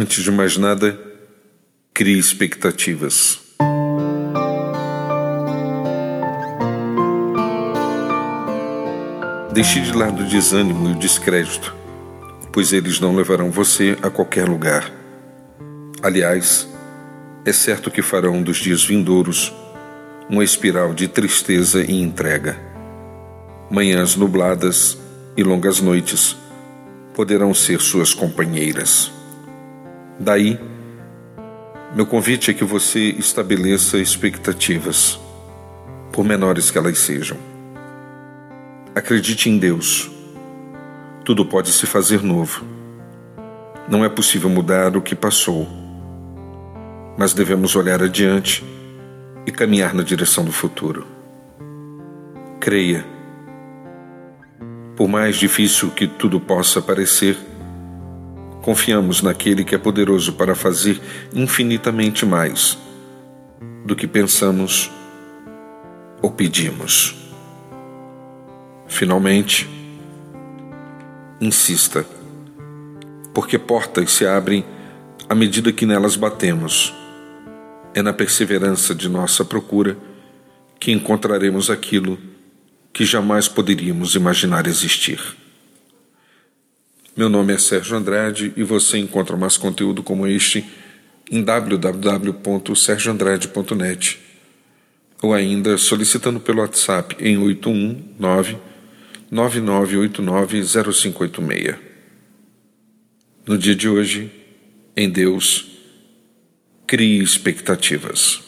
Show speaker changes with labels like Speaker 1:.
Speaker 1: Antes de mais nada, crie expectativas. Deixe de lado o desânimo e o descrédito, pois eles não levarão você a qualquer lugar. Aliás, é certo que farão dos dias vindouros uma espiral de tristeza e entrega. Manhãs nubladas e longas noites poderão ser suas companheiras. Daí, meu convite é que você estabeleça expectativas, por menores que elas sejam. Acredite em Deus. Tudo pode se fazer novo. Não é possível mudar o que passou, mas devemos olhar adiante e caminhar na direção do futuro. Creia. Por mais difícil que tudo possa parecer, confiamos naquele que é poderoso para fazer infinitamente mais do que pensamos ou pedimos. Finalmente, insista, porque portas se abrem à medida que nelas batemos. É na perseverança de nossa procura que encontraremos aquilo que jamais poderíamos imaginar existir. Meu nome é Sérgio Andrade e você encontra mais conteúdo como este em www.sergioandrade.net ou ainda solicitando pelo WhatsApp em 819 9989 0586. No dia de hoje, em Deus, crie expectativas.